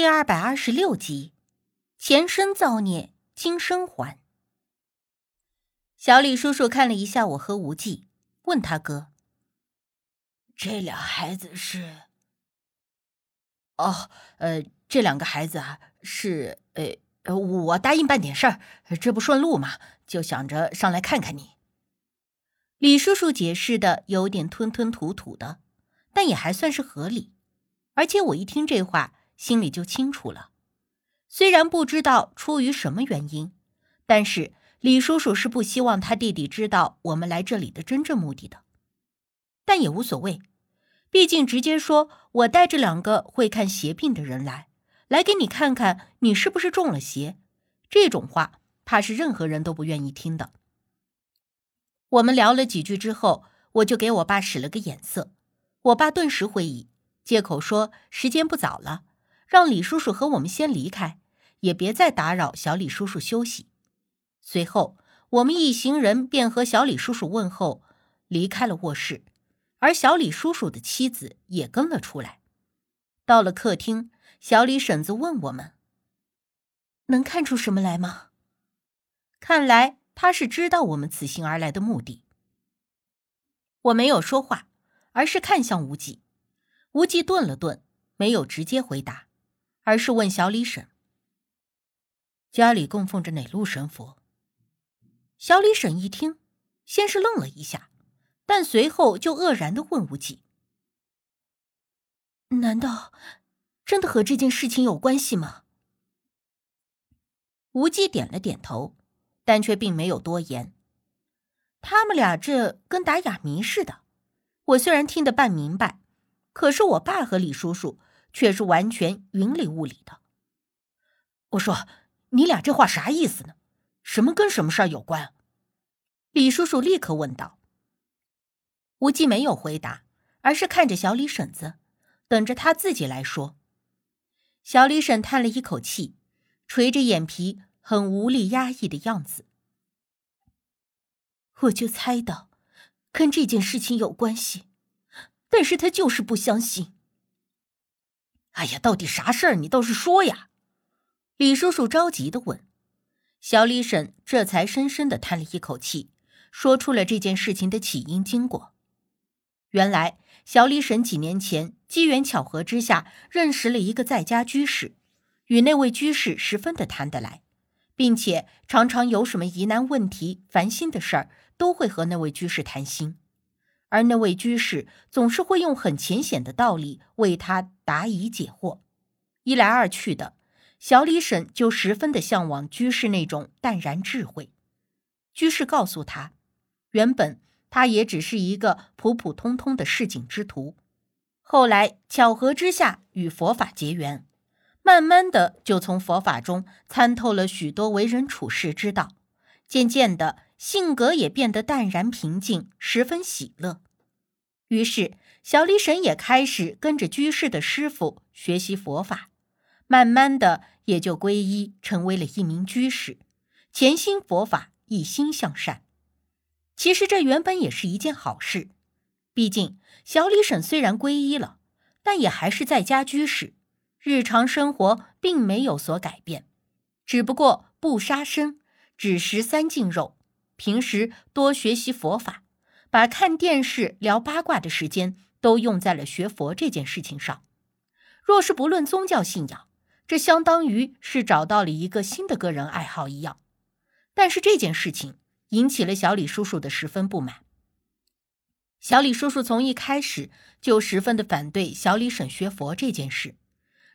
第二百二十六集，前生造孽，今生还。小李叔叔看了一下我和无忌，问他哥：“这俩孩子是？”“哦，呃，这两个孩子啊，是……呃，我答应办点事儿，这不顺路嘛，就想着上来看看你。”李叔叔解释的有点吞吞吐吐的，但也还算是合理。而且我一听这话。心里就清楚了，虽然不知道出于什么原因，但是李叔叔是不希望他弟弟知道我们来这里的真正目的的。但也无所谓，毕竟直接说我带着两个会看邪病的人来，来给你看看你是不是中了邪，这种话怕是任何人都不愿意听的。我们聊了几句之后，我就给我爸使了个眼色，我爸顿时会意，借口说时间不早了。让李叔叔和我们先离开，也别再打扰小李叔叔休息。随后，我们一行人便和小李叔叔问候，离开了卧室，而小李叔叔的妻子也跟了出来。到了客厅，小李婶子问我们：“能看出什么来吗？”看来他是知道我们此行而来的目的。我没有说话，而是看向无忌。无忌顿了顿，没有直接回答。而是问小李婶：“家里供奉着哪路神佛？”小李婶一听，先是愣了一下，但随后就愕然的问无忌：“难道真的和这件事情有关系吗？”无忌点了点头，但却并没有多言。他们俩这跟打哑谜似的，我虽然听得半明白，可是我爸和李叔叔。却是完全云里雾里的。我说：“你俩这话啥意思呢？什么跟什么事儿有关？”李叔叔立刻问道。无忌没有回答，而是看着小李婶子，等着他自己来说。小李婶叹了一口气，垂着眼皮，很无力压抑的样子。我就猜到，跟这件事情有关系，但是他就是不相信。哎呀，到底啥事儿？你倒是说呀！李叔叔着急的问。小李婶这才深深的叹了一口气，说出了这件事情的起因经过。原来，小李婶几年前机缘巧合之下认识了一个在家居士，与那位居士十分的谈得来，并且常常有什么疑难问题、烦心的事儿，都会和那位居士谈心。而那位居士总是会用很浅显的道理为他答疑解惑，一来二去的，小李婶就十分的向往居士那种淡然智慧。居士告诉他，原本他也只是一个普普通通的市井之徒，后来巧合之下与佛法结缘，慢慢的就从佛法中参透了许多为人处世之道，渐渐的。性格也变得淡然平静，十分喜乐。于是，小李婶也开始跟着居士的师傅学习佛法，慢慢的也就皈依，成为了一名居士，潜心佛法，一心向善。其实这原本也是一件好事，毕竟小李婶虽然皈依了，但也还是在家居士，日常生活并没有所改变，只不过不杀生，只食三净肉。平时多学习佛法，把看电视、聊八卦的时间都用在了学佛这件事情上。若是不论宗教信仰，这相当于是找到了一个新的个人爱好一样。但是这件事情引起了小李叔叔的十分不满。小李叔叔从一开始就十分的反对小李婶学佛这件事，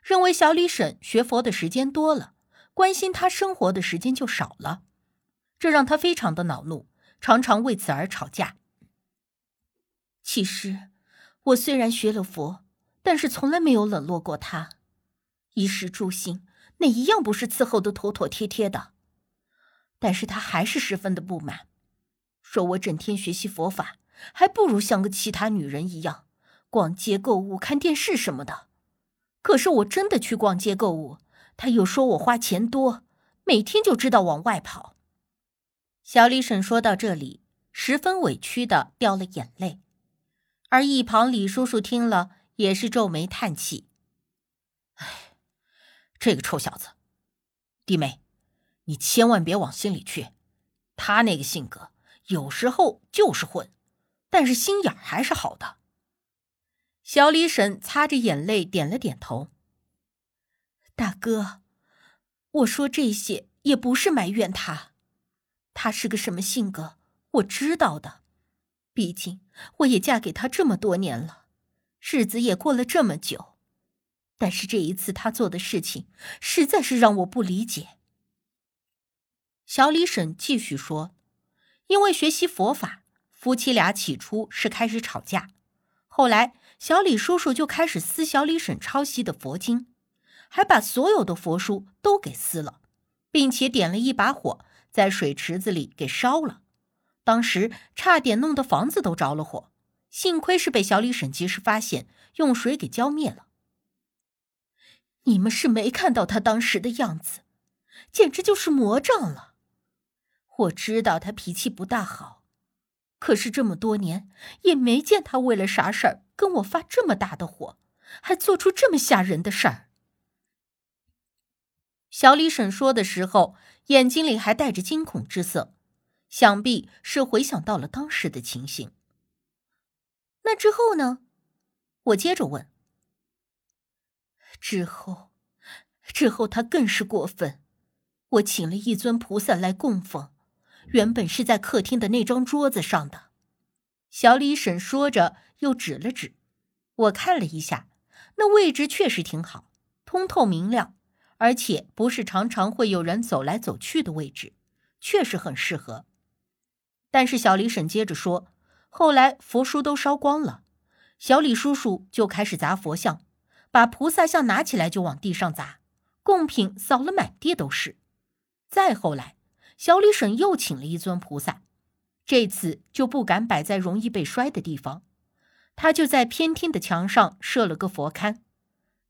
认为小李婶学佛的时间多了，关心他生活的时间就少了。这让他非常的恼怒，常常为此而吵架。其实，我虽然学了佛，但是从来没有冷落过他，衣食住行哪一样不是伺候的妥妥帖帖的。但是他还是十分的不满，说我整天学习佛法，还不如像个其他女人一样，逛街购物、看电视什么的。可是我真的去逛街购物，他又说我花钱多，每天就知道往外跑。小李婶说到这里，十分委屈的掉了眼泪，而一旁李叔叔听了也是皱眉叹气：“哎，这个臭小子，弟妹，你千万别往心里去。他那个性格，有时候就是混，但是心眼还是好的。小李婶擦着眼泪点了点头。大哥，我说这些也不是埋怨他，他是个什么性格，我知道的。毕竟我也嫁给他这么多年了，日子也过了这么久。但是这一次他做的事情，实在是让我不理解。小李婶继续说：“因为学习佛法，夫妻俩起初是开始吵架，后来小李叔叔就开始撕小李婶抄袭的佛经，还把所有的佛书都给撕了，并且点了一把火在水池子里给烧了。”当时差点弄得房子都着了火，幸亏是被小李婶及时发现，用水给浇灭了。你们是没看到他当时的样子，简直就是魔障了。我知道他脾气不大好，可是这么多年也没见他为了啥事儿跟我发这么大的火，还做出这么吓人的事儿。小李婶说的时候，眼睛里还带着惊恐之色。想必是回想到了当时的情形。那之后呢？我接着问。之后，之后他更是过分。我请了一尊菩萨来供奉，原本是在客厅的那张桌子上的。小李婶说着，又指了指。我看了一下，那位置确实挺好，通透明亮，而且不是常常会有人走来走去的位置，确实很适合。但是小李婶接着说：“后来佛书都烧光了，小李叔叔就开始砸佛像，把菩萨像拿起来就往地上砸，贡品扫了满地都是。再后来，小李婶又请了一尊菩萨，这次就不敢摆在容易被摔的地方，他就在偏厅的墙上设了个佛龛，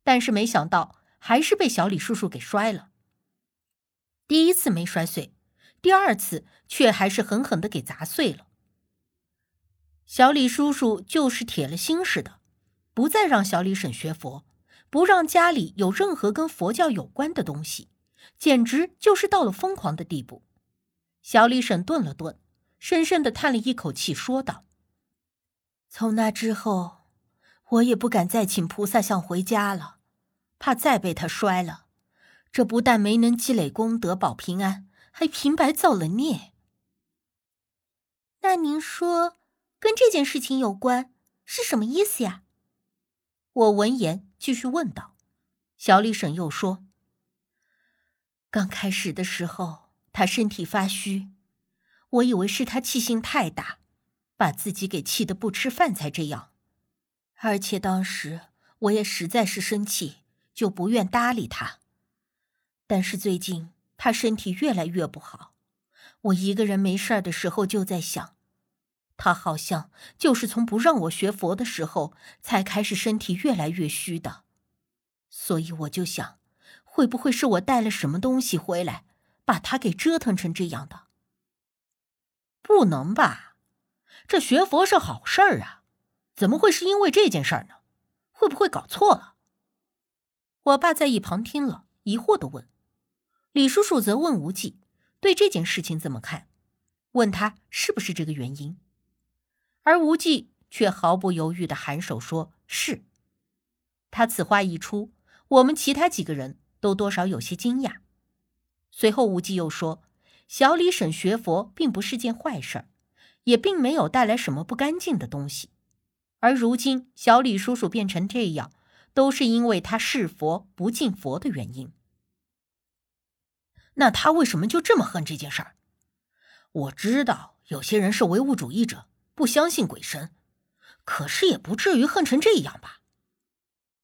但是没想到还是被小李叔叔给摔了。第一次没摔碎。”第二次却还是狠狠的给砸碎了。小李叔叔就是铁了心似的，不再让小李婶学佛，不让家里有任何跟佛教有关的东西，简直就是到了疯狂的地步。小李婶顿了顿，深深的叹了一口气，说道：“从那之后，我也不敢再请菩萨像回家了，怕再被他摔了，这不但没能积累功德保平安。”还平白造了孽。那您说，跟这件事情有关是什么意思呀？我闻言继续问道。小李婶又说：“刚开始的时候，他身体发虚，我以为是他气性太大，把自己给气得不吃饭才这样。而且当时我也实在是生气，就不愿搭理他。但是最近……”他身体越来越不好，我一个人没事的时候就在想，他好像就是从不让我学佛的时候才开始身体越来越虚的，所以我就想，会不会是我带了什么东西回来，把他给折腾成这样的？不能吧，这学佛是好事儿啊，怎么会是因为这件事儿呢？会不会搞错了？我爸在一旁听了，疑惑的问。李叔叔则问无忌：“对这件事情怎么看？”问他是不是这个原因，而无忌却毫不犹豫的颔首说：“是。”他此话一出，我们其他几个人都多少有些惊讶。随后，无忌又说：“小李婶学佛并不是件坏事，也并没有带来什么不干净的东西。而如今小李叔叔变成这样，都是因为他是佛不敬佛的原因。”那他为什么就这么恨这件事儿？我知道有些人是唯物主义者，不相信鬼神，可是也不至于恨成这样吧？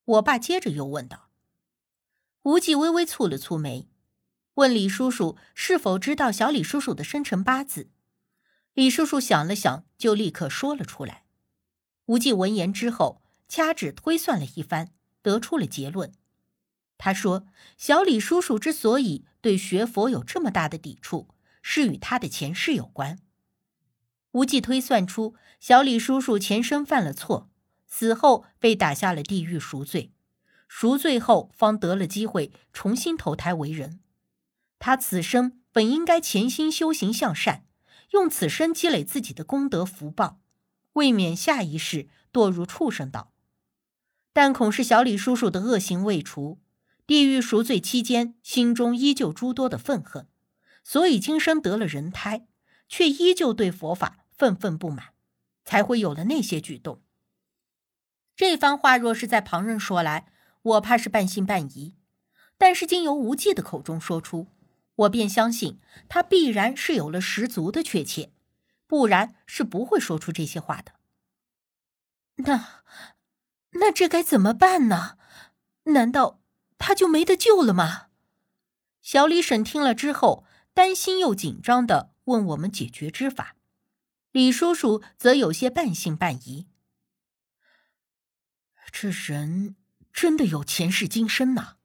我爸接着又问道。无忌微微蹙了蹙眉，问李叔叔是否知道小李叔叔的生辰八字。李叔叔想了想，就立刻说了出来。无忌闻言之后，掐指推算了一番，得出了结论。他说：“小李叔叔之所以对学佛有这么大的抵触，是与他的前世有关。无忌推算出，小李叔叔前生犯了错，死后被打下了地狱赎罪，赎罪后方得了机会重新投胎为人。他此生本应该潜心修行向善，用此生积累自己的功德福报，未免下一世堕入畜生道。但恐是小李叔叔的恶行未除，地狱赎罪期间，心中依旧诸多的愤恨，所以今生得了人胎，却依旧对佛法愤愤不满，才会有了那些举动。这番话若是在旁人说来，我怕是半信半疑；但是经由无忌的口中说出，我便相信他必然是有了十足的确切，不然是不会说出这些话的。那。那这该怎么办呢？难道他就没得救了吗？小李婶听了之后，担心又紧张的问我们解决之法。李叔叔则有些半信半疑：“这人真的有前世今生呐？